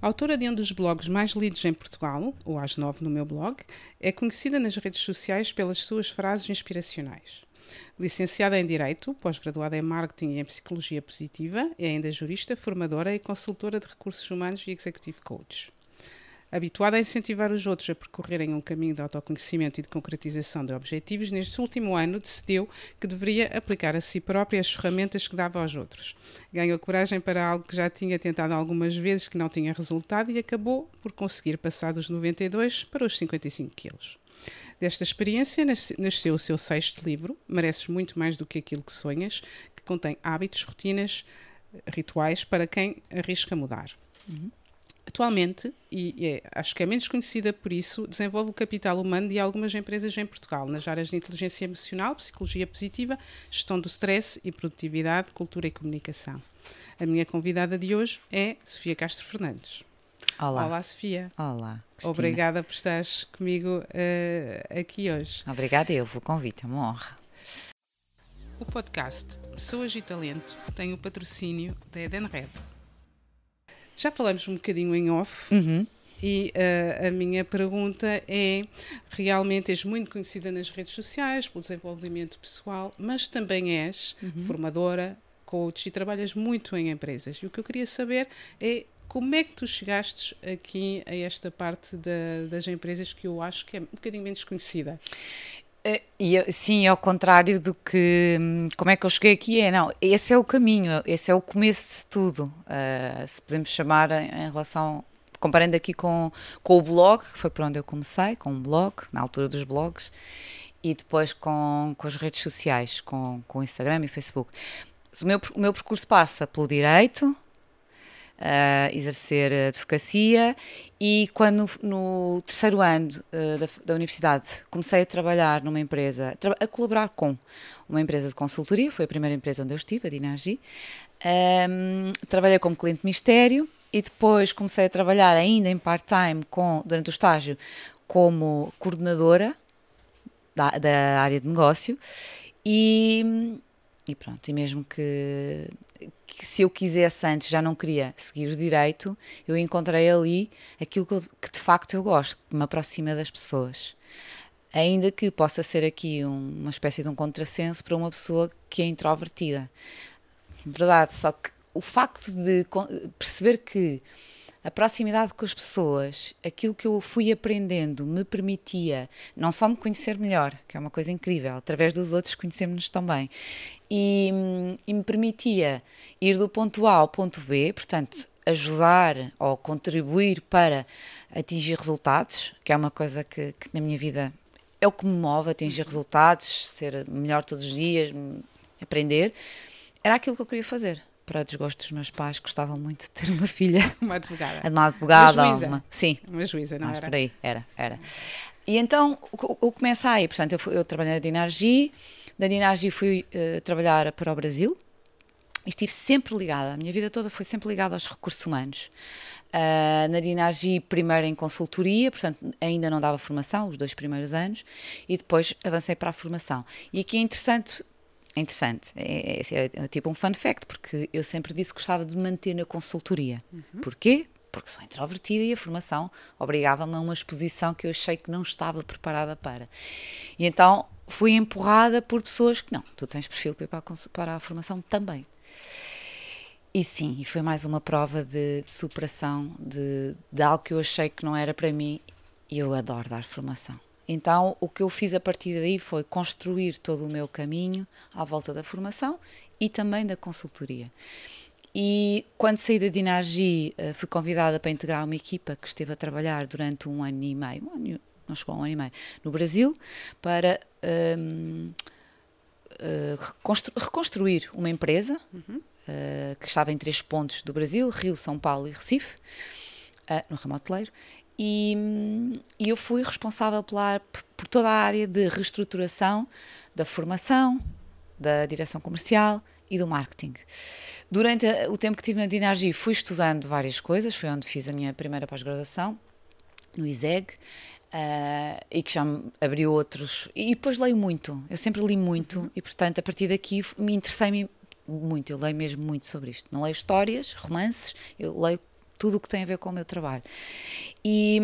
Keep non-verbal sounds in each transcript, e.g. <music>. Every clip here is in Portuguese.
Autora de um dos blogs mais lidos em Portugal, o AS9 no meu blog, é conhecida nas redes sociais pelas suas frases inspiracionais. Licenciada em Direito, pós-graduada em Marketing e em Psicologia Positiva, é ainda jurista, formadora e consultora de recursos humanos e executive coach. Habituada a incentivar os outros a percorrerem um caminho de autoconhecimento e de concretização de objetivos, neste último ano decidiu que deveria aplicar a si própria as ferramentas que dava aos outros. Ganhou coragem para algo que já tinha tentado algumas vezes que não tinha resultado e acabou por conseguir passar dos 92 para os 55 quilos. Desta experiência nasceu o seu sexto livro, Mereces Muito Mais do que Aquilo que Sonhas, que contém hábitos, rotinas, rituais para quem arrisca mudar. Uhum. Atualmente, e é, acho que é menos conhecida por isso, desenvolve o capital humano de algumas empresas em Portugal, nas áreas de inteligência emocional, psicologia positiva, gestão do stress e produtividade, cultura e comunicação. A minha convidada de hoje é Sofia Castro Fernandes. Olá. Olá, Sofia. Olá. Cristina. Obrigada por estares comigo uh, aqui hoje. Obrigada eu pelo convite, é uma honra. O podcast Pessoas e Talento tem o patrocínio da Edenred. Já falamos um bocadinho em off. Uhum. E uh, a minha pergunta é: realmente és muito conhecida nas redes sociais pelo desenvolvimento pessoal, mas também és uhum. formadora, coach e trabalhas muito em empresas. E o que eu queria saber é como é que tu chegaste aqui a esta parte da, das empresas que eu acho que é um bocadinho menos conhecida? Eh, e, sim, ao contrário do que hum, como é que eu cheguei aqui, é não, esse é o caminho, esse é o começo de tudo, uh, se podemos chamar em, relação, comparando aqui com, com o blog, que foi por onde eu comecei, com um blog, na altura dos blogs, e depois com, com as redes sociais, com, com Instagram e Facebook. O meu, o meu percurso passa pelo direito, uh, exercer advocacia. E quando no terceiro ano uh, da, da, universidade comecei a trabalhar numa empresa, a colaborar com uma empresa de consultoria, foi a primeira empresa onde eu estive, a Dinargi, um, trabalhei como cliente mistério e depois comecei a trabalhar ainda em part-time durante o estágio como coordenadora da, da área de negócio. E, e pronto, e mesmo que que se eu quisesse antes já não queria seguir direito, eu encontrei ali aquilo que, eu, que de facto eu gosto, que me aproxima das pessoas. Ainda que possa ser aqui um, uma espécie de um contrassenso para uma pessoa que é introvertida. Verdade, só que o facto de perceber que a proximidade com as pessoas, aquilo que eu fui aprendendo, me permitia não só me conhecer melhor, que é uma coisa incrível, através dos outros conhecermos-nos também, e, e me permitia ir do ponto A ao ponto B, portanto, ajudar ou contribuir para atingir resultados, que é uma coisa que, que, na minha vida é o que me move, atingir resultados, ser melhor todos os dias, aprender, era aquilo que eu queria fazer. Para o desgosto dos meus pais, gostavam muito de ter uma filha. <laughs> Uma advogada. Uma advogada. Uma juíza. Uma, sim. Uma juíza, não Mas era? por aí, era, era. E então, eu comecei aí, portanto, eu, fui, eu trabalhei na Dinargi, da Dinargi fui uh, trabalhar para o Brasil. Estive sempre ligada, a minha vida toda foi sempre ligada aos recursos humanos. Uh, na Dinargi, primeiro em consultoria, portanto, ainda não dava formação, os dois primeiros anos, e depois avancei para a formação. E aqui é interessante é interessante. É, é, é, tipo um fun fact, porque eu sempre disse que gostava de manter na consultoria. Uhum. Porquê? Porque sou introvertida e a formação obrigava-me a uma exposição que eu achei que não estava preparada para. E então fui empurrada por pessoas que não, tu tens perfil para para a formação também. E sim, e foi mais uma prova de, de superação de, de algo que eu achei que não era para mim e eu adoro dar formação. Então, o que eu fiz a partir daí foi construir todo o meu caminho à volta da formação e também da consultoria. E quando saí da Dinargi, eh, fui convidada para integrar uma equipa que esteve a trabalhar durante um ano e meio, um ano, não chegou a um ano e meio, no Brasil, para um, uh, eh, reconstruir uma empresa uhum. uh, que estava em três pontos do Brasil, Rio, São Paulo e Recife, uh, no ramo hoteleiro, e, e, eu fui responsável pela, por toda a área de reestruturação da formação, da direção comercial e do marketing. Durante o tempo que tive na Dinargi, fui estudando várias coisas, foi onde fiz a minha primeira pós-graduação, no ISEG, Uh, e que já me abriu outros. E depois leio muito, eu sempre li muito, uhum. e portanto, a partir daqui me interessei-me muito. Eu leio mesmo muito sobre isto. Não leio histórias, romances, eu leio tudo o que tem a ver com o meu trabalho. E,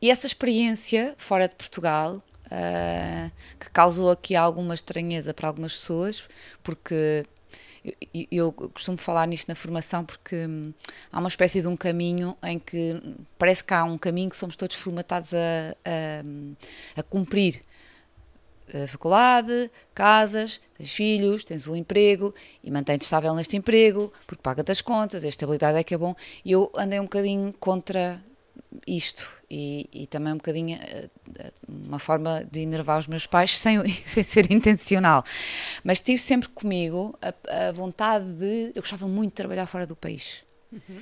e essa experiência fora de Portugal. Uh, que causou aqui alguma estranheza para algumas pessoas, porque eu, eu, costumo falar nisto na formação porque hum, há uma espécie de um caminho em que parece que há um caminho que somos todos formatados a, a, a cumprir. A faculdade, casas, tens filhos, tens um emprego e mantém-te estável neste emprego porque paga-te as contas, a estabilidade é que é bom. E eu andei um bocadinho contra isto e, e, também um bocadinho eh, eh, uma forma de enervar os meus pais <laughs> sem, sem ser intencional. Mas tive sempre comigo a, a, vontade de. Eu gostava muito de trabalhar fora do país. Uhum.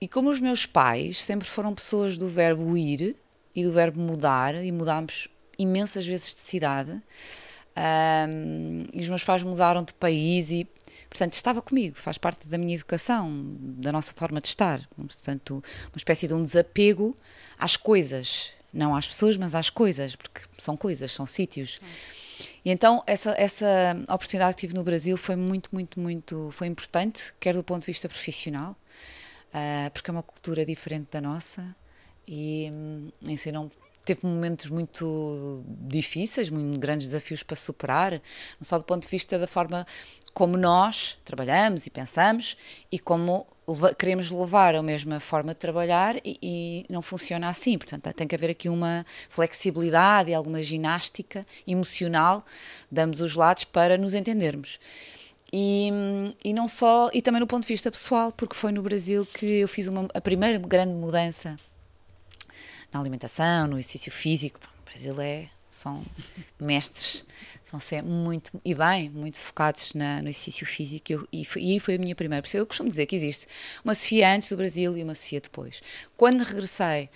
E como os meus pais sempre foram pessoas do verbo ir e do verbo mudar, e mudámos imensas vezes de cidade, um, e os meus pais mudaram de país e Portanto, estava comigo, faz parte da minha educação, da nossa forma de estar. Portanto, uma espécie de um desapego às coisas, não às pessoas, mas às coisas, porque são coisas, são sítios. E então essa, essa oportunidade que tive no Brasil foi muito, muito, muito, foi importante, quer do ponto de vista profissional, uh, porque é uma cultura diferente da nossa e um, ensinam teve momentos muito difíceis, muito grandes desafios para superar, não só do ponto de vista da forma como nós trabalhamos e pensamos e como queremos levar a mesma forma de trabalhar e, e, não funciona assim. Portanto, tem que haver aqui uma flexibilidade e alguma ginástica emocional de ambos os lados para nos entendermos. E, e não só, e também no ponto de vista pessoal, porque foi no Brasil que eu fiz uma, a primeira grande mudança na alimentação, no exercício físico. O Brasil é, são <laughs> mestres Estão sempre muito, e bem, muito focados na, no exercício físico. Eu, e, foi, e foi a minha primeira. Por eu costumo dizer que existe uma Sofia antes do Brasil e uma Sofia depois. Quando regressei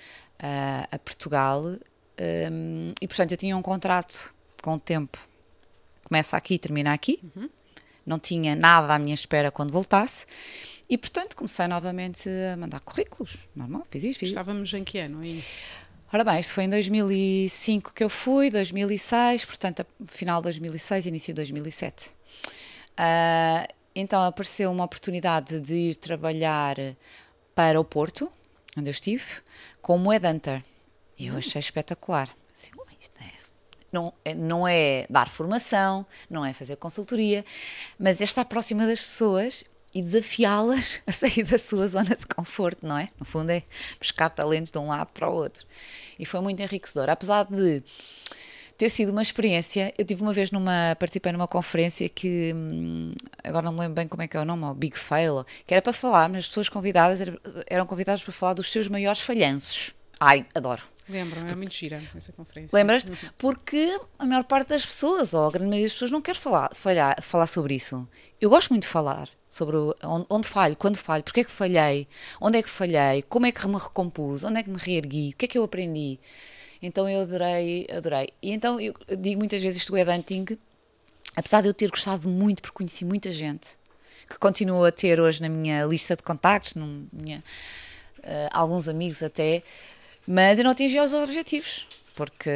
uh, a Portugal, um, e portanto eu tinha um contrato com o tempo, começa aqui, termina aqui. Uhum. Não tinha nada à minha espera quando voltasse. E, portanto, comecei novamente a mandar currículos. Normal, fiz isto, fiz Estávamos em que ano aí? Ora bem, isto foi em 2005 que eu fui, 2006, portanto, final de 2006, início de 2007. Uh, ah, então apareceu uma oportunidade de ir trabalhar para o Porto, onde eu estive, como headhunter. E eu hum. achei espetacular. Assim, isto é, não, é, não é dar formação, não é fazer consultoria, mas é estar próxima das pessoas e desafiá-las <laughs> a sair da sua zona de conforto, não é? No fundo é buscar talentos de um lado para o outro. E foi muito enriquecedor. Apesar de ter sido uma experiência, eu tive uma vez numa, participei numa conferência que, hum, agora não me lembro bem como é que é o nome, Big Fail, que era para falar, mas as pessoas convidadas eram convidadas para falar dos seus maiores falhanços. Ai, adoro. Lembro, era muito gira essa conferência. Lembras-te? Uhum. Porque a maior parte das pessoas, ou a grande maioria das pessoas, não quer falar, falhar, falar sobre isso. Eu gosto muito de falar sobre onde, onde, falho, quando falho, porque é que falhei, onde é que falhei, como é que me recompus, onde é que me reergui, o que é que eu aprendi. Então eu adorei, adorei. E então eu digo muitas vezes isto do Edanting, apesar de eu ter gostado muito, porque conheci muita gente, que continuo a ter hoje na minha lista de contactos, minha, uh, alguns amigos até, mas eu não atingi os objetivos porque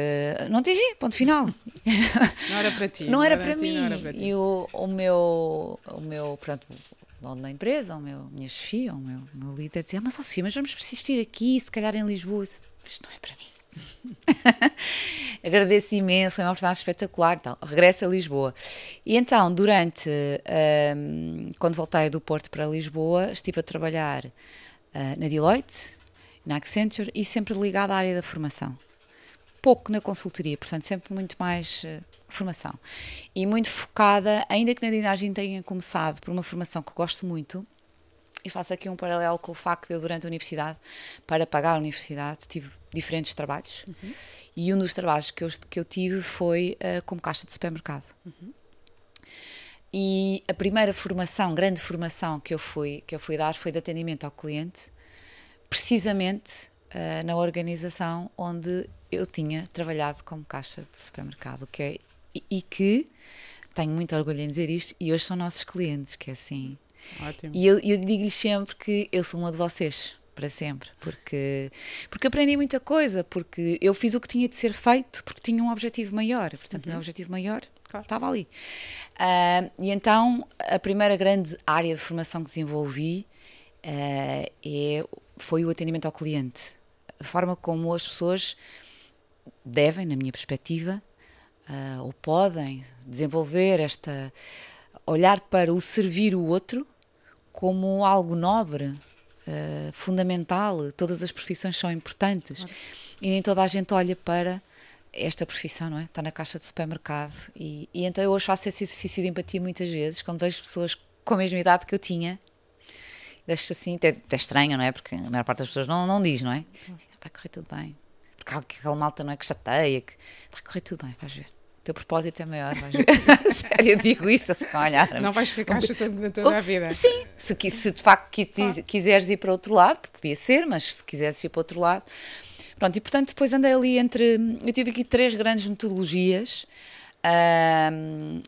não atingi, ponto final. <laughs> Não era para ti. Não, não era, para, ti, mim. Era para ti. E o, o meu, o meu, portanto, o dono da empresa, o meu, minha chefia, o meu, o meu líder dizia, ah, mas Sofia, mas vamos persistir aqui, se calhar em Lisboa. Isto não é para mim. <laughs> Agradeço imenso, é uma oportunidade espetacular. Então, regresso a Lisboa. E então, durante, um, quando voltei do Porto para Lisboa, estive a trabalhar uh, na Deloitte, na Accenture e sempre ligada à área da formação pouco na consultoria, portanto, sempre muito mais uh, formação. E muito focada, ainda que na Dinagem tenha começado por uma formação que gosto muito, e faço aqui um paralelo com o facto de eu, durante a universidade, para pagar a universidade, tive diferentes trabalhos. Uhum. E um dos trabalhos que eu, que eu tive foi uh, como caixa de supermercado. Uhum. E a primeira formação, grande formação que eu fui, que eu fui dar foi de atendimento ao cliente, precisamente uh, na organização onde eu tinha trabalhado como caixa de supermercado, que é, e, e, que tenho muito orgulho em dizer isto, e hoje são nossos clientes, que é assim. Ótimo. E eu, eu digo-lhes sempre que eu sou uma de vocês. para sempre, porque, porque aprendi muita coisa, porque eu fiz o que tinha de ser feito, porque tinha um objetivo maior, portanto, uhum. o meu objetivo maior claro. estava ali. Uh, e então, a primeira grande área de formação que desenvolvi uh, é, foi o atendimento ao cliente. A forma como as pessoas devem, na minha perspectiva, uh, ou podem desenvolver esta. olhar para o servir o outro como algo nobre, uh, fundamental, todas as profissões são importantes claro. e nem toda a gente olha para esta profissão, não é? Está na caixa de supermercado e, e então eu hoje faço esse exercício de empatia muitas vezes quando vejo pessoas com a mesma idade que eu tinha deixo assim, até, até estranho, não é? Porque a maior parte das pessoas não, não diz, não é? Vai correr tudo bem. Porque aquela malta não é que chateia, que vai correr tudo bem, vais ver teu propósito é maior, vais ver. <laughs> <laughs> Sério, digo isto, a olhar. Não vais ser caixa toda, toda a vida. Sim, se, se de facto quiseres ir para outro lado, podia ser, mas se quiseres ir para outro lado. Pronto, e portanto depois andei ali entre. Eu tive aqui três grandes metodologias.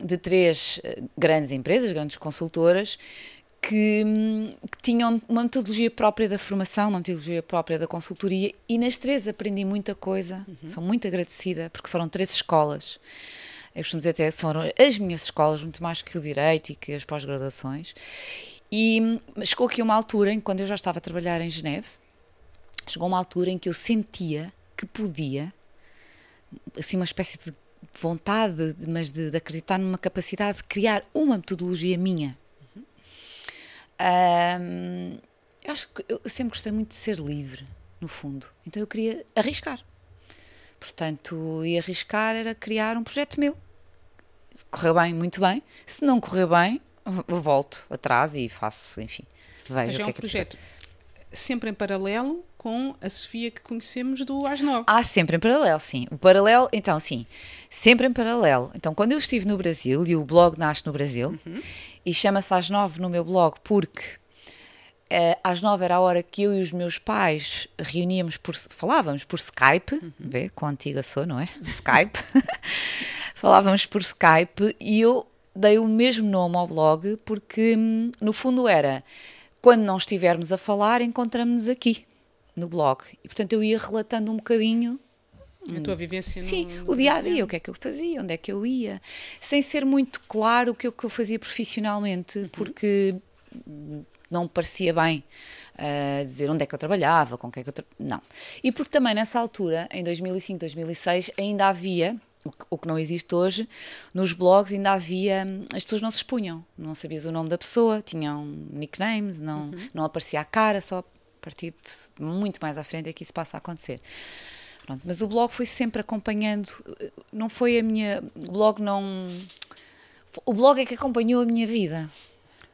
de três eh, grandes empresas, grandes consultoras, que, que, tinham uma metodologia própria da formação, uma metodologia própria da consultoria, e nas três aprendi muita coisa. Uhum. Sou muito agradecida, porque foram três escolas. Eu costumo dizer até que foram as minhas escolas, muito mais que o direito e que as pós-graduações. E chegou aqui uma altura em quando eu já estava a trabalhar em Geneve, chegou uma altura em que eu sentia que podia, assim, uma espécie de vontade, mas de, de acreditar numa capacidade de criar uma metodologia minha um, eu acho que eu sempre gostei muito de ser livre, no fundo. Então eu queria arriscar. Portanto, e arriscar era criar um projeto meu. Correu bem, muito bem. Se não correu bem, volto atrás e faço, enfim, vejo Mas o que é, um é que projeto é sempre em paralelo com a Sofia que conhecemos do AS 9. Ah, sempre em paralelo, sim. O paralelo, então, sim, sempre em paralelo. Então, quando eu estive no Brasil, e o blog nasce no Brasil, uhum e chama-se às nove no meu blog porque uh, às nove era a hora que eu e os meus pais reuníamos por falávamos por Skype, uhum. vê quão antiga sou, não é? <laughs> Skype. <laughs> falávamos por Skype e eu dei o mesmo nome ao blog porque no fundo era quando não estivermos a falar, encontramos-nos aqui no blog. E portanto eu ia relatando um bocadinho a tua vivência no, Sim, o dia a dia, o que é que eu fazia, onde é que eu ia, sem ser muito claro o que, é que eu fazia profissionalmente, uhum. porque não me parecia bem uh, dizer onde é que eu trabalhava, com quem é que eu tra... não. E porque também nessa altura, em 2005, 2006, ainda havia o que não existe hoje, nos blogs ainda havia, as pessoas não se expunham, não sabias o nome da pessoa, tinham nicknames, não, uhum. não aparecia a cara, só a partir de muito mais à frente é que isso passa a acontecer. Pronto, mas o blog foi sempre acompanhando, não foi a minha. O blog não. O blog é que acompanhou a minha vida.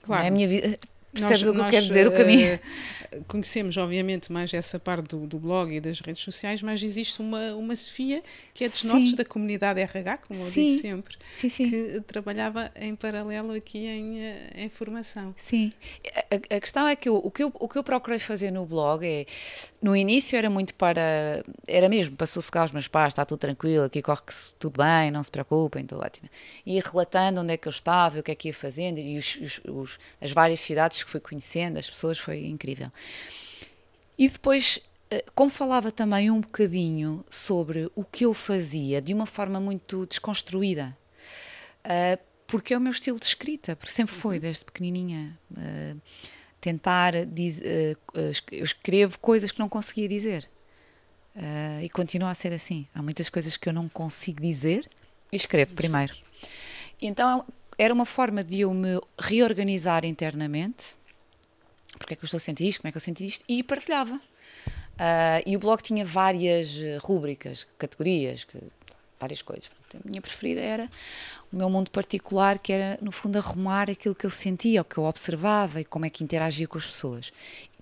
Claro. É a minha vida. Percebes o que eu quero dizer? O caminho. Uh, conhecemos, obviamente, mais essa parte do, do, blog e das redes sociais, mas existe uma, uma Sofia que é dos sim. nossos da comunidade RH, como sim. eu digo sempre, sim, que trabalhava em paralelo aqui em, eh, em formação. Sim. A, a questão é que eu, o, que eu, o que eu procurei fazer no blog é. No início era muito para. Era mesmo para sossegar os meus pais, está tudo tranquilo, aqui corre tudo bem, não se preocupem, estou ótima. E relatando onde é que eu estava, o que é que ia fazendo e os, os, os as várias cidades que fui conhecendo, as pessoas, foi incrível. E depois, eh, como falava também um bocadinho sobre o que eu fazia de uma forma muito desconstruída, eh, porque é o meu estilo de escrita, porque sempre foi, uhum. desde pequenininha. Eh, tentar eu escrevo coisas que não conseguia dizer. e continua a ser assim. Há muitas coisas que eu não consigo dizer e escrevo primeiro. Então era uma forma de eu me reorganizar internamente porque é que eu estou a sentir isto, como é que eu senti isto, e partilhava. Uh, e o blog tinha várias eh, rúbricas, categorias, que, várias coisas. A minha preferida era o meu mundo particular, que era, no fundo, arrumar aquilo que eu sentia, o que eu observava e como é que interagia com as pessoas.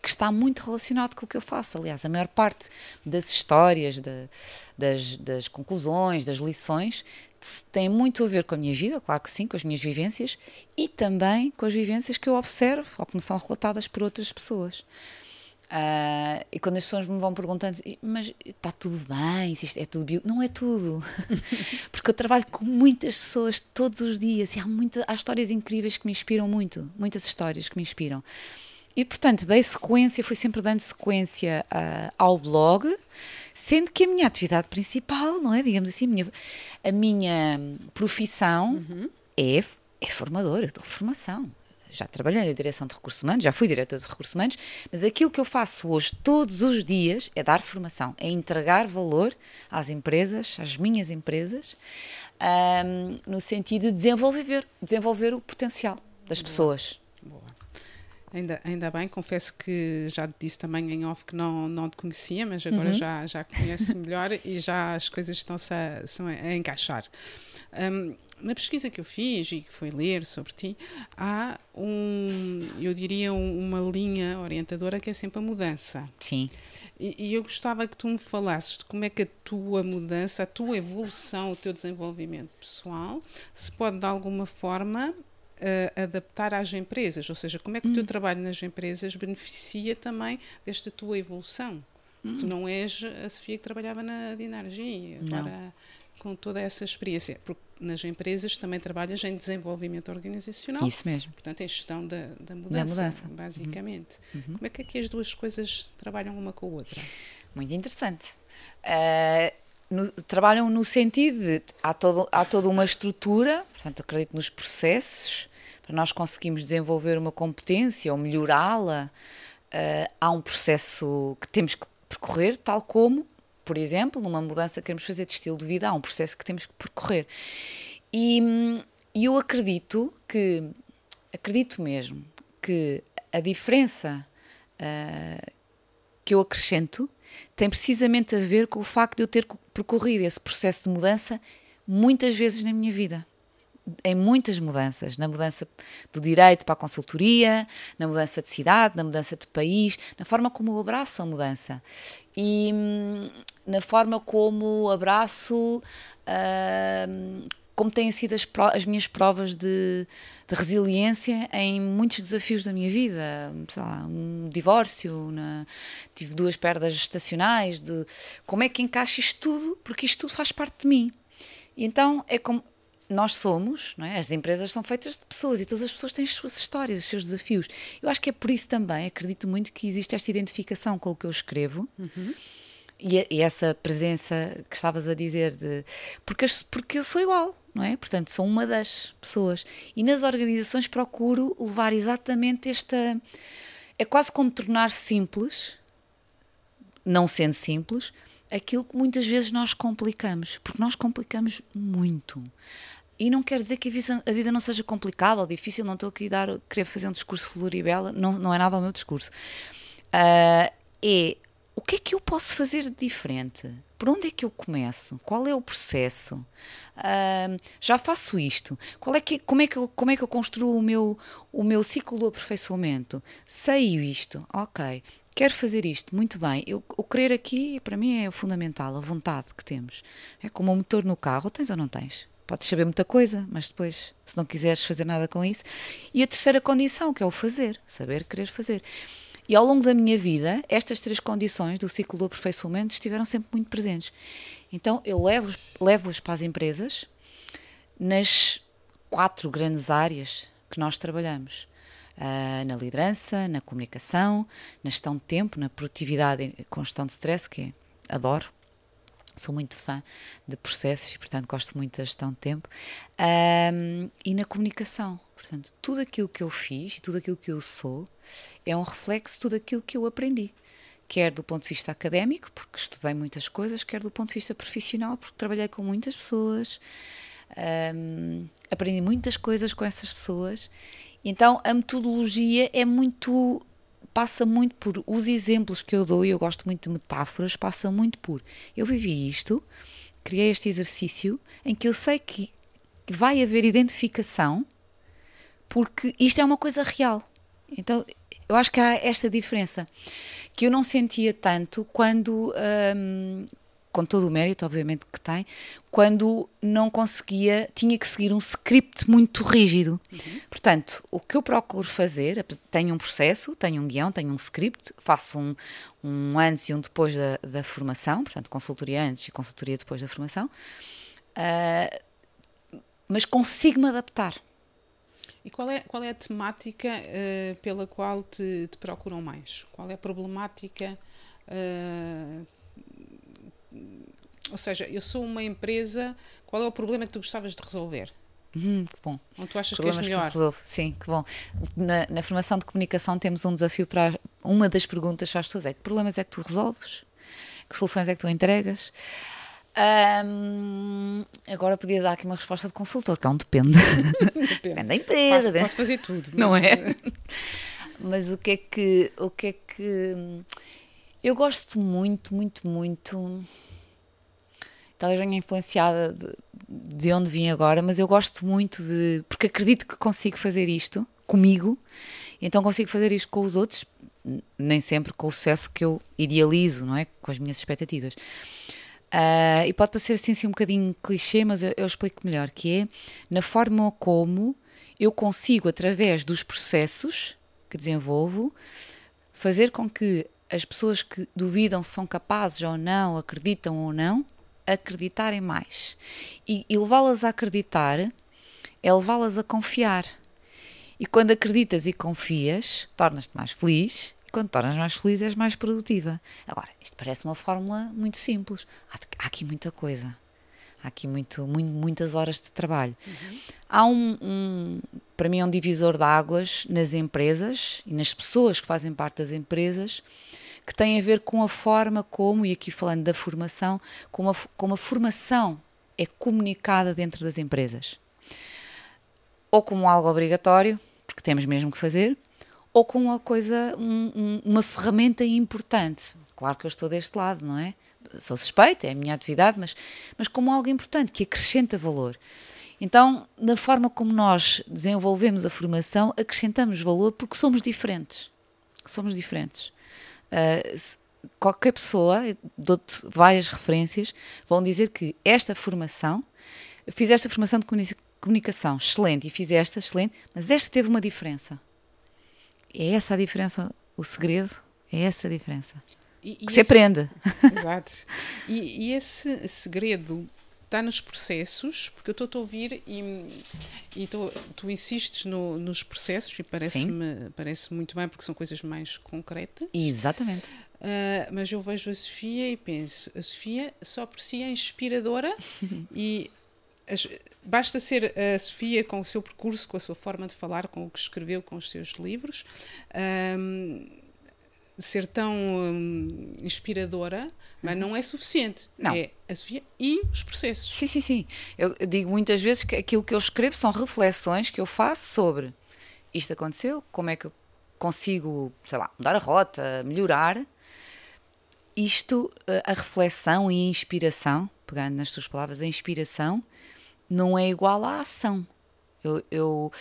Que está muito relacionado com o que eu faço. Aliás, a maior parte das histórias, de, das, das conclusões, das lições, tem muito a ver com a minha vida, claro que sim, com as minhas vivências e também com as vivências que eu observo ou que me são relatadas por outras pessoas. Uh, e quando as pessoas me vão perguntando, mas está tudo bem, isto é tudo bio... Não é tudo. <laughs> Porque eu trabalho com muitas pessoas todos os dias e há, muita, há histórias incríveis que me inspiram muito, muitas histórias que me inspiram. e, portanto, dei sequência, fui sempre dando sequência uh, ao blog, sendo que a minha atividade principal, não é? Digamos assim, a minha, a minha profissão uhum. é, é formadora, eu dou formação. Já trabalhei na direção de recursos humanos, já fui diretor de recursos humanos, mas aquilo que eu faço hoje, todos os dias, é dar formação, é entregar valor às empresas, às minhas empresas, um, no sentido de desenvolver, desenvolver o potencial das Boa. pessoas. Boa. Ainda, ainda bem, confesso que já te disse também em off que não, não te conhecia, mas agora uhum. já, já conheço melhor e já as coisas estão-se a, a, a encaixar. Um, na pesquisa que eu fiz e que foi ler sobre ti, há um, eu diria, um, uma linha orientadora que é sempre a mudança. Sim. E, e, eu gostava que tu me falasses de como é que a tua mudança, a tua evolução, o teu desenvolvimento pessoal se pode de alguma forma uh, adaptar às empresas, ou seja, como é que hum. o teu hum. trabalho nas empresas beneficia também desta tua evolução. Hum. Tu não és a Sofia que trabalhava na Dinargia, agora com toda essa experiência, porque nas empresas também trabalhas em desenvolvimento organizacional. Isso mesmo. Portanto, em gestão da, da, mudança, da mudança, basicamente. Uhum. Como é que aqui as duas coisas trabalham uma com a outra? Muito interessante. Uh, no, trabalham no sentido de há, todo, há toda uma estrutura, portanto, acredito nos processos, para nós conseguirmos desenvolver uma competência ou melhorá-la, uh, há um processo que temos que percorrer, tal como, por exemplo, numa mudança que queremos fazer de estilo de vida, há um processo que temos que percorrer. E, eu acredito que, acredito mesmo, que a diferença uh, que eu acrescento tem precisamente a ver com o facto de eu ter percorrido esse processo de mudança muitas vezes na minha vida em muitas mudanças, na mudança do direito para a consultoria, na mudança de cidade, na mudança de país, na forma como eu abraço a mudança e hum, na forma como abraço uh, como têm sido as, as minhas provas de, de, resiliência em muitos desafios da minha vida, sei lá, um divórcio, na, tive duas perdas gestacionais, de como é que encaixa isto tudo, porque isto tudo faz parte de mim. E então é como nós somos, não é? as empresas são feitas de pessoas e todas as pessoas têm as suas histórias, os seus desafios. Eu acho que é por isso também, acredito muito que existe esta identificação com o que eu escrevo. Uhum. E, e, essa presença que estavas a dizer de porque, porque eu sou igual, não é? Portanto, sou uma das pessoas. E nas organizações procuro levar exatamente esta. É quase como tornar simples, não sendo simples, aquilo que muitas vezes nós complicamos, porque nós complicamos muito. E não quer dizer que a vida, a vida não seja complicada ou difícil, não estou aqui a dar, querer fazer um discurso floribela, não, não é nada o meu discurso. Uh, é o que é que eu posso fazer de diferente? Por onde é que eu começo? Qual é o processo? Uh, já faço isto. Qual é que, como, é que eu, como é que eu construo o meu, o meu ciclo do aperfeiçoamento? Sei isto, ok. Quero fazer isto, muito bem. Eu, o querer aqui, para mim, é fundamental, a vontade que temos. É como um motor no carro, tens ou não tens? Podes saber muita coisa, mas depois, se não quiseres fazer nada com isso. E a terceira condição, que é o fazer, saber querer fazer. E ao longo da minha vida, estas três condições do ciclo do aperfeiçoamento estiveram sempre muito presentes. Então, eu levo-as levo para as empresas nas quatro grandes áreas que nós trabalhamos. Uh, na liderança, na comunicação, na gestão de tempo, na produtividade com gestão de stress, que adoro, sou muito fã de processos e, portanto, gosto muito da gestão de tempo. Um, e na comunicação. Portanto, tudo aquilo que eu fiz e tudo aquilo que eu sou é um reflexo de tudo aquilo que eu aprendi. Quer do ponto de vista académico, porque estudei muitas coisas, quer do ponto de vista profissional, porque trabalhei com muitas pessoas, um, aprendi muitas coisas com essas pessoas. Então, a metodologia é muito passa muito por os exemplos que eu dou, e eu gosto muito de metáforas, passa muito por eu vivi isto, criei este exercício em que eu sei que vai haver identificação porque isto é uma coisa real. Então, eu acho que há esta diferença que eu não sentia tanto quando, hum, com todo o mérito, obviamente, que tem, quando não conseguia, tinha que seguir um script muito rígido. Uhum. Portanto, o que eu procuro fazer, tenho um processo, tenho um guião, tenho um script, faço um, um antes e um depois da, da formação, portanto, consultoria antes e consultoria depois da formação, uh, mas consigo-me adaptar. E qual é, qual é a temática uh, pela qual te, te, procuram mais? Qual é a problemática? Uh, ou seja, eu sou uma empresa, qual é o problema que tu gostavas de resolver? Hum, que bom. Onde tu achas Problemas que és melhor? Que Sim, que bom. Na, na, formação de comunicação temos um desafio para. Uma das perguntas para as pessoas é: que problemas é que tu resolves? Que soluções é que tu entregas? Agora podia dar aqui uma resposta de consultor, que é um depende. depende. <laughs> depende da empresa. Posso, né? posso fazer tudo. <laughs> Não é? mas o que é que. O que é que. Eu gosto muito, muito, muito. Talvez venha influenciada de, de onde vim agora, mas eu gosto muito de. Porque acredito que consigo fazer isto comigo, então consigo fazer isto com os outros, nem sempre com o sucesso que eu idealizo, não é? Com as minhas expectativas. Uh, e pode parecer assim, assim um bocadinho clichê, mas eu, eu, explico melhor, que é na forma como eu consigo, através dos processos que desenvolvo, fazer com que as pessoas que duvidam se são capazes ou não, acreditam ou não, acreditarem mais. E, e levá-las a acreditar é levá-las a confiar. E quando acreditas e confias, tornas-te mais feliz quando tornas mais feliz, és mais produtiva. Agora, isto parece uma fórmula muito simples. Há, há aqui muita coisa. Há aqui muito, muito, muitas horas de trabalho. Uhum. Há um, um, para mim, é um divisor de águas nas empresas e nas pessoas que fazem parte das empresas que tem a ver com a forma como, e aqui falando da formação, como a, como a formação é comunicada dentro das empresas. Ou como algo obrigatório, porque temos mesmo que fazer, ou com uma coisa, um, um, uma ferramenta importante. Claro que eu estou deste lado, não é? Sou suspeita, é a minha atividade, mas, mas como algo importante, que acrescenta valor. Então, na forma como nós desenvolvemos a formação, acrescentamos valor porque somos diferentes. Somos diferentes. Uh, qualquer pessoa, dou-te várias referências, vão dizer que esta formação, fiz esta formação de comunicação excelente e fiz esta excelente, mas esta teve uma diferença. É essa a diferença, o segredo, é essa a diferença. E, e que esse, se aprende. Exato. E, e, esse segredo está nos processos, porque eu estou a ouvir e, e tô, tu insistes no, nos processos e parece-me parece muito bem porque são coisas mais concretas. Exatamente. Uh, mas eu vejo a Sofia e penso, a Sofia só por si é inspiradora <laughs> e as, basta ser a Sofia com o seu percurso, com a sua forma de falar, com o que escreveu, com os seus livros, um, ser tão um, inspiradora, mas não é suficiente. Não. É a Sofia e os processos. Sim, sim, sim. Eu, eu digo muitas vezes que aquilo que eu escrevo são reflexões que eu faço sobre isto aconteceu, como é que eu consigo, sei lá, mudar a rota, melhorar. Isto, a reflexão e a inspiração, pegando nas tuas palavras, a inspiração não é igual à ação. Eu, eu,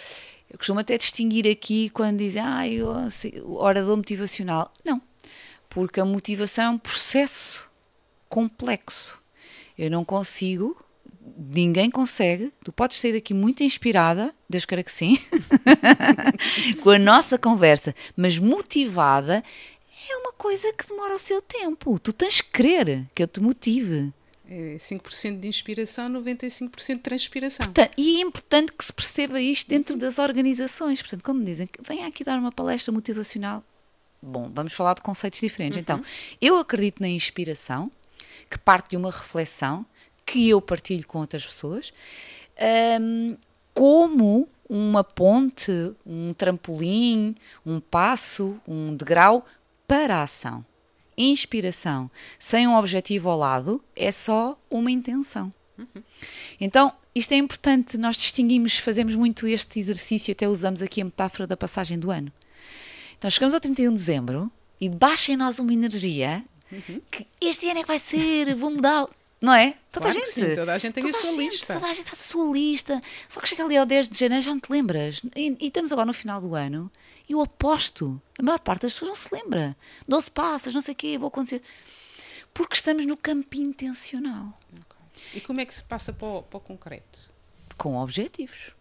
eu costumo até distinguir aqui quando dizem, ah, eu, orador motivacional. Não, porque a motivação é um processo complexo. Eu não consigo, ninguém consegue. Tu podes sair daqui muito inspirada, Deus queira que sim, <laughs> com a nossa conversa, mas motivada é uma coisa que demora o seu tempo. Tu tens que querer que eu te motive. É 5% de inspiração, 95% de transpiração. Portanto, e é importante que se perceba isto dentro das organizações. Portanto, como dizem, vem aqui dar uma palestra motivacional. Bom, vamos falar de conceitos diferentes. Uhum. Então, eu acredito na inspiração, que parte de uma reflexão que eu partilho com outras pessoas, um, como uma ponte, um trampolim, um passo, um degrau para a ação inspiração sem um objetivo ao lado é só uma intenção. Uhum. Então, isto é importante, nós distinguimos, fazemos muito este exercício, até usamos aqui a metáfora da passagem do ano. Então, chegamos ao 31 de dezembro e baixa em nós uma energia uhum. que este ano é que vai ser, vou mudar. Não é? Toda claro a gente. Sim, toda a gente tem toda a sua gente, lista. Toda a gente faz a sua lista. Só que chega ali ao 10 de janeiro já não te lembras. E, e estamos agora no final do ano. E eu aposto, a maior parte das pessoas não se lembra. 12 passas, não sei o quê, vou acontecer. Porque estamos no campo intencional. Okay. E como é que se passa para o, para o concreto? Com objetivos.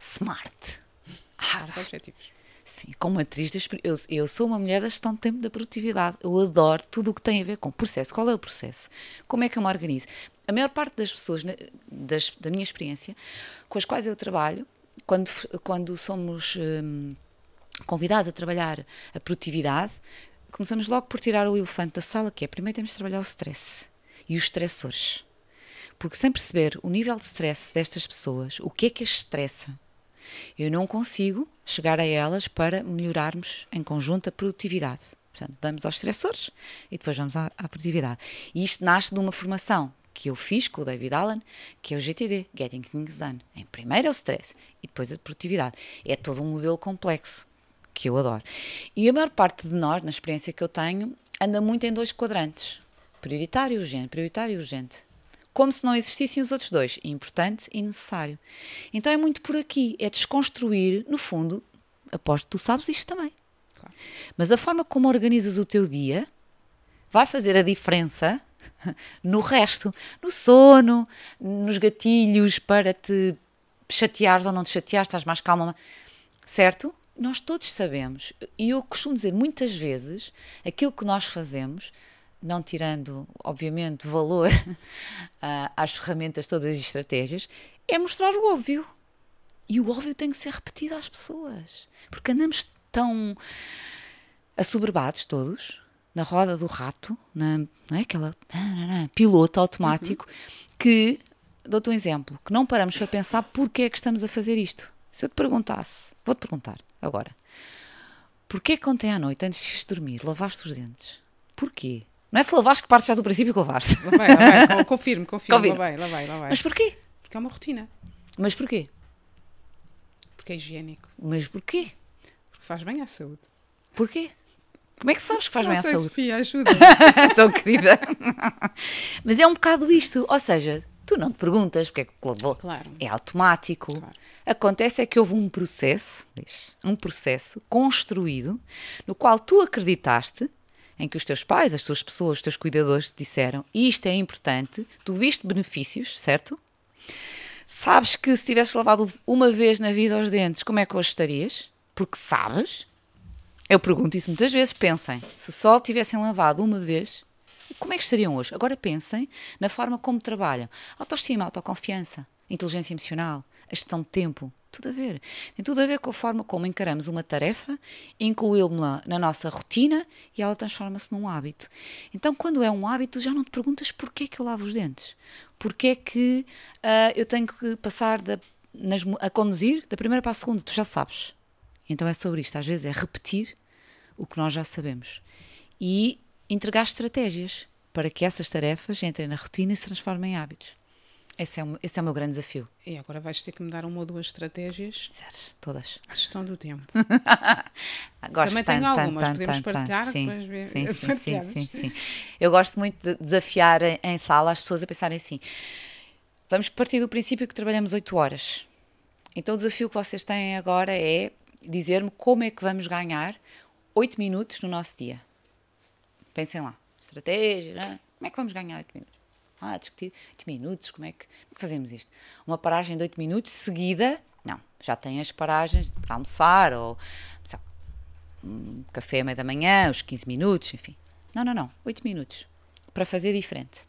Smart. Ah, objetivos. Sim, como atriz das, eu, eu sou uma mulher da gestão de tempo da produtividade. Eu adoro tudo o que tem a ver com processo. Qual é o processo? Como é que eu me organizo? A maior parte das pessoas, das, da minha experiência, com as quais eu trabalho, quando, quando somos hum, convidados a trabalhar a produtividade, começamos logo por tirar o elefante da sala, que é primeiro temos de trabalhar o stress e os estressores. Porque sem perceber o nível de stress destas pessoas, o que é que as estressa, eu não consigo chegar a elas para melhorarmos em conjunto a produtividade. Portanto, vamos aos estressores e depois vamos à, à produtividade. E isto nasce de uma formação que eu fiz com o David Allen, que é o GTD, Getting Things Done. Em primeiro é o stress e depois a produtividade. É todo um modelo complexo que eu adoro. E a maior parte de nós, na experiência que eu tenho, anda muito em dois quadrantes: prioritário e urgente, prioritário e urgente. Como se não existissem os outros dois, importante e necessário. Então é muito por aqui, é desconstruir, no fundo, aposto que tu sabes isto também. Claro. Mas a forma como organizas o teu dia vai fazer a diferença <laughs> no resto, no sono, nos gatilhos para te chateares ou não te chateares, estás mais calma, certo? Nós todos sabemos, e eu costumo dizer muitas vezes, aquilo que nós fazemos, não tirando, obviamente, valor <laughs> às ferramentas todas e estratégias, é mostrar o óbvio. E o óbvio tem que ser repetido às pessoas. Porque andamos tão assoberbados todos, na roda do rato, na, não é? Aquela piloto automático, uhum. que, dou-te um exemplo, que não paramos para pensar porque é que estamos a fazer isto. Se eu te perguntasse, vou-te perguntar agora, porquê que ontem à noite, antes de dormir, lavaste os dentes? Porquê? Não é se lavaste que partes já do princípio que lavaste. Lá vai, lá vai, <laughs> confirmo, confirmo, confirmo. Lá vai, lá vai, lá vai. Mas porquê? Porque é uma rotina. Mas porquê? Porque é higiênico. Mas porquê? Porque faz bem à saúde. Porquê? Como é que sabes que faz não bem sei, à saúde? Sofia, ajuda. <laughs> Tão querida. <laughs> Mas é um bocado isto. Ou seja, tu não te perguntas porque é que claro. é automático. Claro. Acontece é que houve um processo, um processo construído no qual tu acreditaste em que os teus pais, as tuas pessoas, os teus cuidadores te disseram isto é importante, tu viste benefícios, certo? Sabes que se tivesses lavado uma vez na vida os dentes, como é que hoje estarias? Porque sabes. Eu pergunto isso muitas vezes. Pensem, se só tivessem lavado uma vez, como é que estariam hoje? Agora pensem na forma como trabalham. Autoestima, autoconfiança, inteligência emocional, a gestão de tempo, tudo a ver. Tem tudo a ver com a forma como encaramos uma tarefa, incluí-la na nossa rotina e ela transforma-se num hábito. Então, quando é um hábito, já não te perguntas porquê que eu lavo os dentes. Porquê que uh, eu tenho que passar da, nas, a conduzir da primeira para a segunda. Tu já sabes. Então é sobre isto. Às vezes é repetir o que nós já sabemos. E entregar estratégias para que essas tarefas entrem na rotina e se transformem em hábitos. Esse é, o, esse é o meu grande desafio. E agora vais ter que me dar uma ou duas estratégias. Certo, todas. Gestão do tempo. <laughs> gosto Também tenho algumas, tanto, podemos tanto, partilhar. Sim, <laughs> sim, sim, sim, sim. Eu gosto muito de desafiar em, em sala as pessoas a pensarem assim. Vamos partir do princípio que trabalhamos 8 horas. Então o desafio que vocês têm agora é dizer-me como é que vamos ganhar 8 minutos no nosso dia. Pensem lá. Estratégia, né? como é que vamos ganhar 8 minutos? Ah, discutir 8 minutos, como é, que, como é que fazemos isto? Uma paragem de 8 minutos seguida, não, já tem as paragens para almoçar ou lá, um café à meia da manhã, os 15 minutos, enfim. Não, não, não, 8 minutos para fazer diferente.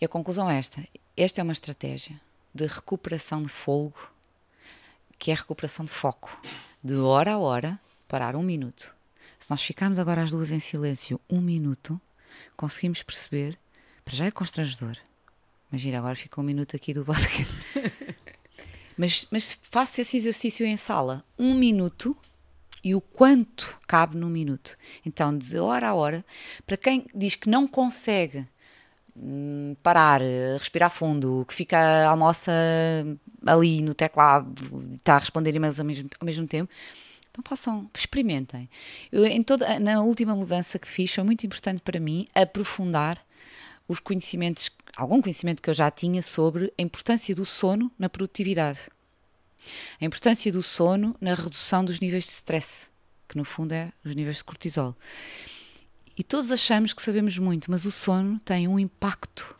E a conclusão é esta: esta é uma estratégia de recuperação de folgo, que é a recuperação de foco. De hora a hora, parar um minuto. Se nós ficarmos agora as duas em silêncio um minuto, conseguimos perceber. Para já é constrangedor. Imagina, agora fica um minuto aqui do basquete. <laughs> mas, mas faça esse exercício em sala. Um minuto e o quanto cabe num minuto. Então, de hora a hora, para quem diz que não consegue hum, parar, respirar fundo, que fica, almoça ali no teclado, está a responder e-mails ao mesmo, ao mesmo tempo, então façam, experimentem. Eu, em toda, na última mudança que fiz, foi muito importante para mim aprofundar os conhecimentos, algum conhecimento que eu já tinha sobre a importância do sono na produtividade. A importância do sono na redução dos níveis de stress, que no fundo é os níveis de cortisol. E todos achamos que sabemos muito, mas o sono tem um impacto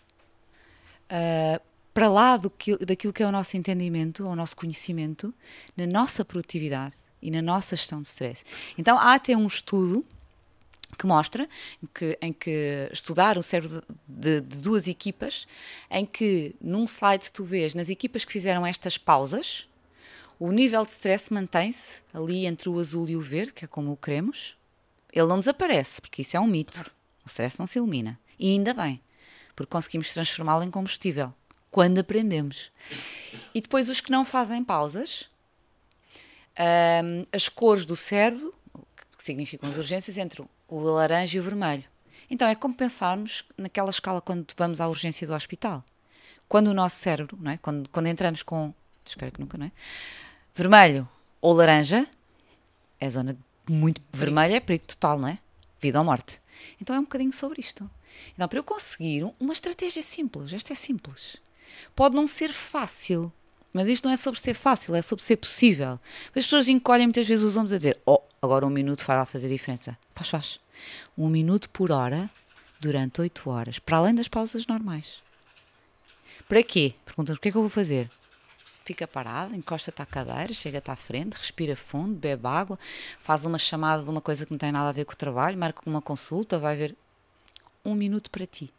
uh, para lá do que, daquilo que é o nosso entendimento, o nosso conhecimento, na nossa produtividade e na nossa gestão de stress. Então há até um estudo que mostra que, em que estudar o cérebro de, de, de, duas equipas, em que num slide tu vês nas equipas que fizeram estas pausas, o nível de stress mantém-se ali entre o azul e o verde, que é como o queremos. Ele não desaparece, porque isso é um mito. O stress não se elimina. E ainda bem, porque conseguimos transformá-lo em combustível quando aprendemos. E depois os que não fazem pausas, um, as cores do cérebro, que significam as urgências, entre o laranja e o vermelho. Então é como pensarmos naquela escala quando vamos à urgência do hospital. Quando o nosso cérebro, não é? quando, quando entramos com. Espero que nunca, não é? Vermelho ou laranja, é zona muito vermelha, é perigo total, não é? Vida ou morte. Então é um bocadinho sobre isto. Então, para eu conseguir uma estratégia simples, esta é simples. Pode não ser fácil, mas isto não é sobre ser fácil, é sobre ser possível. As pessoas encolhem muitas vezes os ombros a dizer: Oh, agora um minuto vai lá fazer diferença. Faz, faz. Um minuto por hora durante oito horas, para além das pausas normais. Para quê? Perguntas: o que é que eu vou fazer? Fica parado, encosta-te à cadeira, chega-te à frente, respira fundo, bebe água, faz uma chamada de uma coisa que não tem nada a ver com o trabalho, marca uma consulta, vai ver. Um minuto para ti.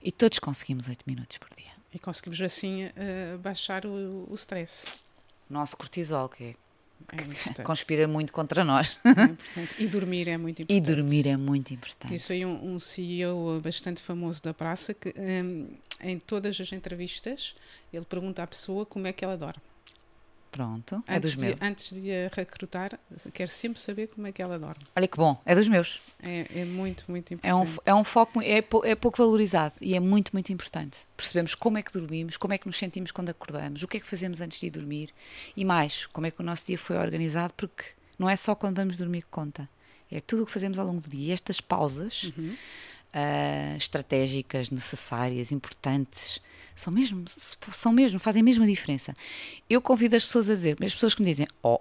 E todos conseguimos oito minutos por dia. E conseguimos assim uh, baixar o, o stress. Nosso cortisol, que é é conspira muito contra nós. É <laughs> e dormir é muito importante. E dormir é muito importante. Isso aí um, um CEO bastante famoso da praça que um, em todas as entrevistas ele pergunta à pessoa como é que ela dorme. Pronto, é dos meus. Antes de a recrutar, quero sempre saber como é que ela dorme. Olha que bom, é dos meus. É, é muito, muito importante. É um, é um foco, é, é pouco valorizado e é muito, muito importante. Percebemos como é que dormimos, como é que nos sentimos quando acordamos, o que é que fazemos antes de ir dormir e mais, como é que o nosso dia foi organizado, porque não é só quando vamos dormir que conta. É tudo o que fazemos ao longo do dia. Estas pausas uhum. Uh, estratégicas, necessárias, importantes, são mesmo, são mesmo, fazem mesmo a diferença. Eu convido as pessoas a dizer, as pessoas que me dizem, oh,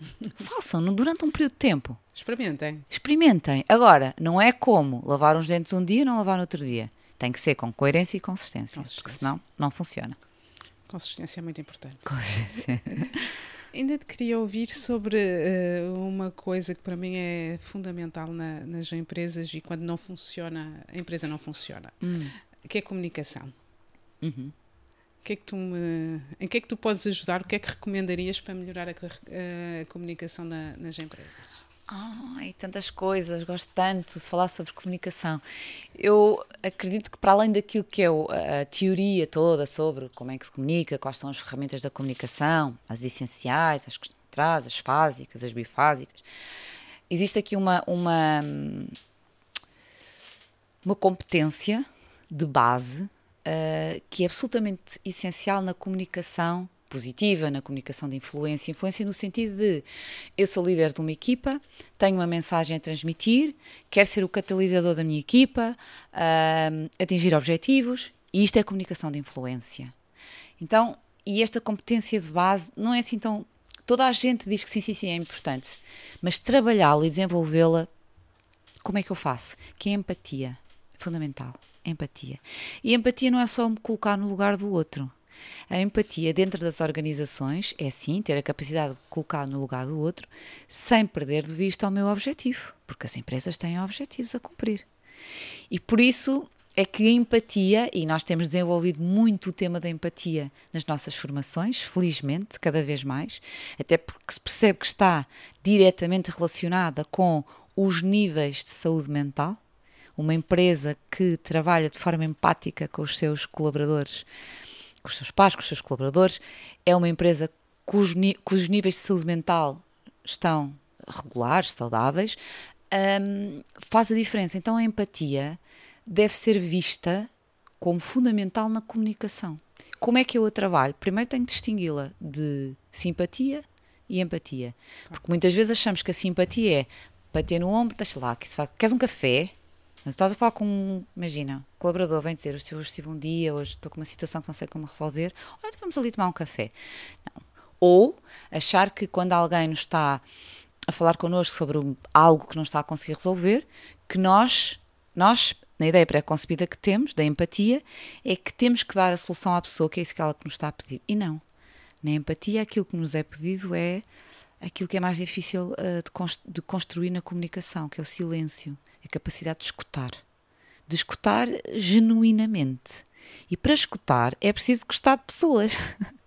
<laughs> façam durante um período de tempo. Experimentem. Experimentem. Agora, não é como lavar os dentes um dia e não lavar no outro dia. Tem que ser com coerência e consistência, consistência. porque senão não funciona. Consistência é muito importante. Consistência. <laughs> Ainda te queria ouvir sobre uh, uma coisa que para mim é fundamental na, nas empresas e quando não funciona, a empresa não funciona, hum. que é a comunicação. Uhum. Que é que tu me, em que é que tu podes ajudar? O que é que recomendarias para melhorar a, a, a comunicação na, nas empresas? Ai, tantas coisas, gosto tanto de falar sobre comunicação. Eu acredito que, para além daquilo que é a teoria toda sobre como é que se comunica, quais são as ferramentas da comunicação, as essenciais, as que traz, as fásicas, as bifásicas, existe aqui uma, uma, uma competência de base uh, que é absolutamente essencial na comunicação positiva, na comunicação de influência. Influência no sentido de eu sou líder de uma equipa, tenho uma mensagem a transmitir, quero ser o catalisador da minha equipa, atingir objetivos, e isto é comunicação de influência. Então, e esta competência de base não é assim tão. Toda a gente diz que sim, sim, sim, é importante, mas trabalhá-la e desenvolvê-la, como é que eu faço? Que é empatia, é fundamental empatia. E empatia não é só me colocar no lugar do outro. A empatia dentro das organizações é sim ter a capacidade de colocar no lugar do outro sem perder de vista o meu objetivo, porque as empresas têm objetivos a cumprir. E por isso é que a empatia, e nós temos desenvolvido muito o tema da empatia nas nossas formações, felizmente, cada vez mais, até porque se percebe que está diretamente relacionada com os níveis de saúde mental uma empresa que trabalha de forma empática com os seus colaboradores, com os seus pais, com os seus colaboradores, é uma empresa cujo, cujos níveis de saúde mental estão regulares, saudáveis, um, faz a diferença. Então a empatia deve ser vista como fundamental na comunicação. Como é que eu a trabalho? Primeiro tenho que distingui-la de simpatia e empatia. Porque muitas vezes achamos que a simpatia é bater no ombro, deixa lá, que se vai, queres um café? Mas estás a falar com, imagina, um colaborador vem dizer, hoje estive um dia, hoje estou com uma situação que não sei como resolver, olha, então vamos ali tomar um café. Não. Ou achar que quando alguém nos está a falar connosco sobre algo que não está a conseguir resolver, que nós, nós na ideia pré-concebida que temos, da empatia, é que temos que dar a solução à pessoa, que é isso que ela que nos está a pedir. E não. Na empatia, aquilo que nos é pedido é aquilo que é mais difícil uh, de, const de construir na comunicação, que é o silêncio, a capacidade de escutar. De escutar genuinamente. E para escutar é preciso gostar de pessoas. <laughs>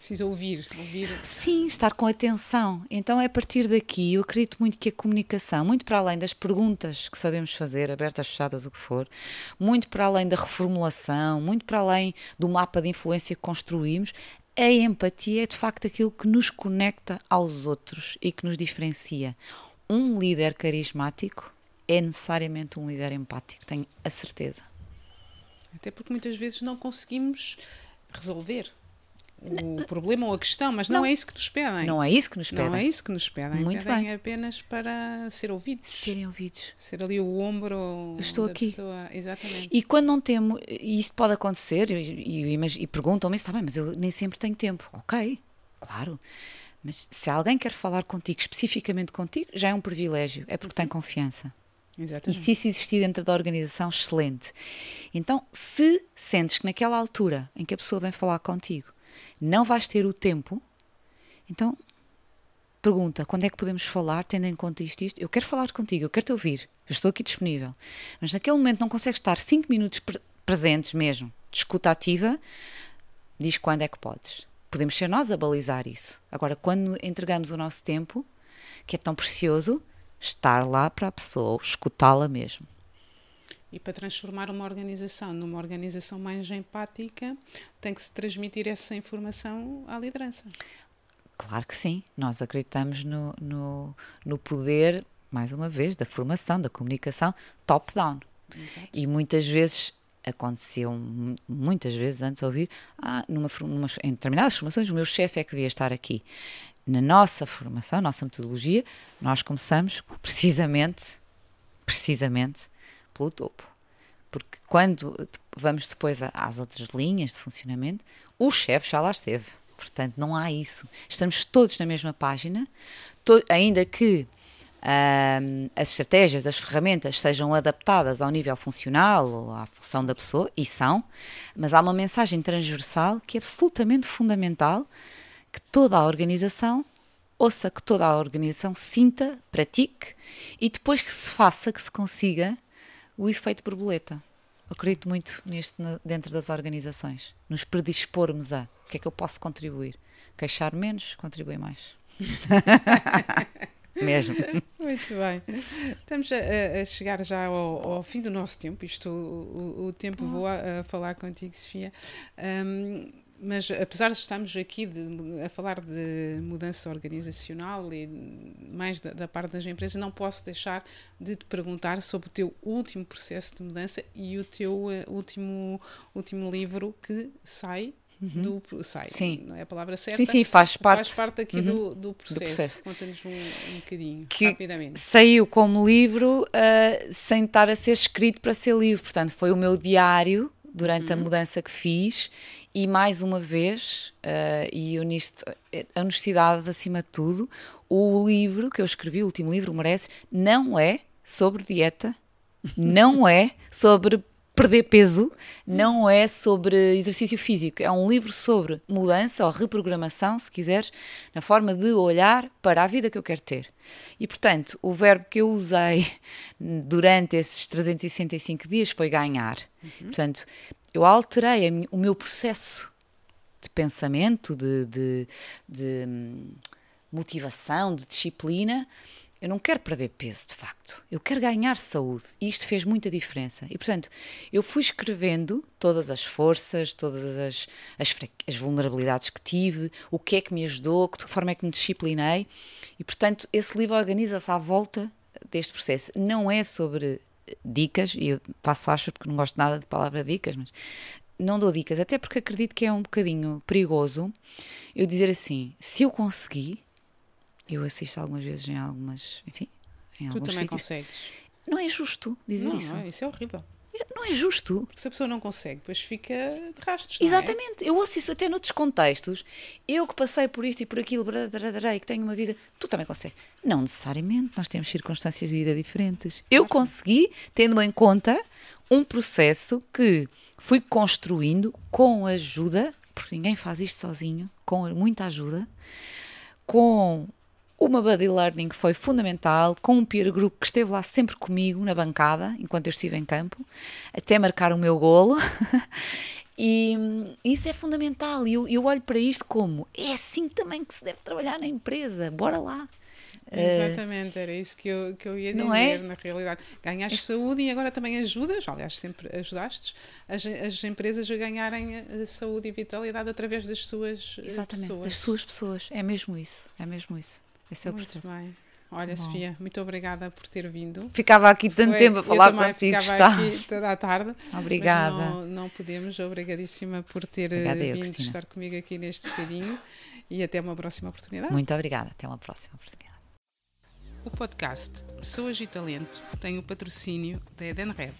Precisa ouvir, ouvir. Sim, estar com atenção. Então é a partir daqui, eu acredito muito que a comunicação, muito para além das perguntas que sabemos fazer, abertas, fechadas, o que for, muito para além da reformulação, muito para além do mapa de influência que construímos, a empatia é de facto aquilo que nos conecta aos outros e que nos diferencia. Um líder carismático é necessariamente um líder empático, tenho a certeza. Até porque muitas vezes não conseguimos resolver o problema ou a questão, mas não, não, é isso que nos pedem. Não é isso que nos pedem. Não é isso que nos pedem. Muito pedem bem. apenas para ser ouvidos. Serem ouvidos. Ser ali o ombro estou da aqui. pessoa. Exatamente. E quando não temos, e isto pode acontecer, e, e, e perguntam-me, está bem, mas eu nem sempre tenho tempo. Ok, claro. Mas se alguém quer falar contigo, especificamente contigo, já é um privilégio, é porque tem confiança. Exatamente. E se isso existir dentro da organização, excelente. Então, se sentes que naquela altura em que a pessoa vem falar contigo, não vais ter o tempo, então pergunta quando é que podemos falar, tendo em conta isto isto. Eu quero falar contigo, eu quero te ouvir, eu estou aqui disponível. Mas naquele momento não consegues estar 5 minutos pre presentes mesmo, de escuta ativa, diz quando é que podes. Podemos ser nós a balizar isso. Agora, quando entregamos o nosso tempo, que é tão precioso, estar lá para a pessoa, escutá-la mesmo. E para transformar uma organização numa organização mais empática, tem que se transmitir essa informação à liderança. Claro que sim. Nós acreditamos no, no, no poder, mais uma vez, da formação, da comunicação top-down. E muitas vezes aconteceu, muitas vezes antes ouvir, ah, numa, numa, em determinadas formações, o meu chefe é que devia estar aqui. Na nossa formação, nossa metodologia, nós começamos precisamente, precisamente pelo topo. Porque quando vamos depois às outras linhas de funcionamento, o chefe já lá esteve. Portanto, não há isso. Estamos todos na mesma página, ainda que um, as estratégias, as ferramentas sejam adaptadas ao nível funcional ou à função da pessoa, e são, mas há uma mensagem transversal que é absolutamente fundamental que toda a organização ouça, que toda a organização sinta, pratique e depois que se faça, que se consiga o efeito borboleta. Eu acredito muito nisto dentro das organizações. Nos predispormos a o que é que eu posso contribuir. Queixar menos, contribuir mais. <laughs> Mesmo. Muito bem. Estamos a, a chegar já ao, ao, fim do nosso tempo. Isto, o, o tempo voa a falar contigo, Sofia. Um, mas apesar de estarmos aqui de, a falar de mudança organizacional e mais da, da, parte das empresas, não posso deixar de te perguntar sobre o teu último processo de mudança e o teu uh, último, último livro que sai Uhum. do sai, sim. não é a palavra certa. Sim, sim, faz parte. Faz parte aqui uhum. do, do processo. processo. Conta-nos um, um bocadinho, que rapidamente. Saiu como livro uh, sem estar a ser escrito para ser livro, portanto, foi o meu diário durante uhum. a mudança que fiz e mais uma vez, uh, e a honestidade acima de tudo, o livro que eu escrevi, o último livro, Mereces, não é sobre dieta, não é sobre perder peso, não é sobre exercício físico. É um livro sobre mudança ou reprogramação, se quiseres, na forma de olhar para a vida que eu quero ter. E, portanto, o verbo que eu usei <laughs> durante esses 365 dias foi ganhar. Uhum. Portanto, eu alterei o meu processo de pensamento, de, de, de hum, motivação, de disciplina. Eu não quero perder peso, de facto. Eu quero ganhar saúde. E isto fez muita diferença. E, portanto, eu fui escrevendo todas as forças, todas as, as, as, vulnerabilidades que tive, o que é que me ajudou, de que forma é que me disciplinei. E, portanto, esse livro organiza-se à volta deste processo. Não é sobre dicas, e eu passo acho porque não gosto nada de palavra dicas, mas não dou dicas, até porque acredito que é um bocadinho perigoso eu dizer assim, se eu conseguir, eu assisto algumas vezes em algumas, enfim, em tu alguns também sítios. consegues. Não é justo dizer não, isso. Não, é, isso é horrível. Não é justo. Se a pessoa não consegue, depois fica de rastros. É? Exatamente. É? Eu ouço isso até noutros contextos. Eu que passei por isto e por aquilo, e que tenho uma vida, tu também consegues. Não necessariamente, nós temos circunstâncias de vida diferentes. Eu consegui, tendo em conta um processo que fui construindo com ajuda, porque ninguém faz isto sozinho, com muita ajuda, com uma buddy learning que foi fundamental, com um peer group que esteve lá sempre comigo na bancada, enquanto eu estive em campo, até marcar o meu golo. <laughs> E isso é fundamental. E eu, eu olho para isto como é assim também que se deve trabalhar na empresa. Bora lá. Exatamente, era isso que eu, que eu ia dizer, é? na realidade. Ganhaste este... saúde e agora também ajudas, aliás, sempre ajudaste as, as empresas a ganharem a saúde e vitalidade através das suas eh, Exatamente, pessoas. das suas pessoas. É mesmo isso, é mesmo isso. Esse é o Muito processo. bem. Olha, Bom. Sofia, muito obrigada por ter vindo. Ficava aqui tanto Foi, tempo a falar contigo. Ficava está. aqui toda a tarde. Obrigada. Não, não, podemos. Obrigadíssima por ter obrigada vindo eu, estar comigo aqui neste bocadinho e até uma próxima oportunidade. Muito obrigada. Até uma próxima oportunidade. O podcast Pessoas e Talento tem o patrocínio da Edenred.